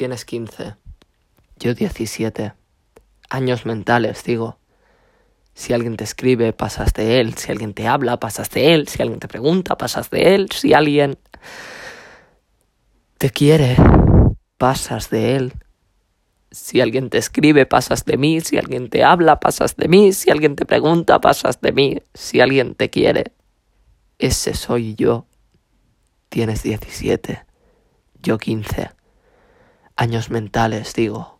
tienes 15. Yo 17. Años mentales, digo. Si alguien te escribe, pasas de él. Si alguien te habla, pasas de él. Si alguien te pregunta, pasas de él. Si alguien te quiere, pasas de él. Si alguien te escribe, pasas de mí. Si alguien te habla, pasas de mí. Si alguien te pregunta, pasas de mí. Si alguien te quiere, ese soy yo. Tienes 17. Yo 15. Años mentales, digo.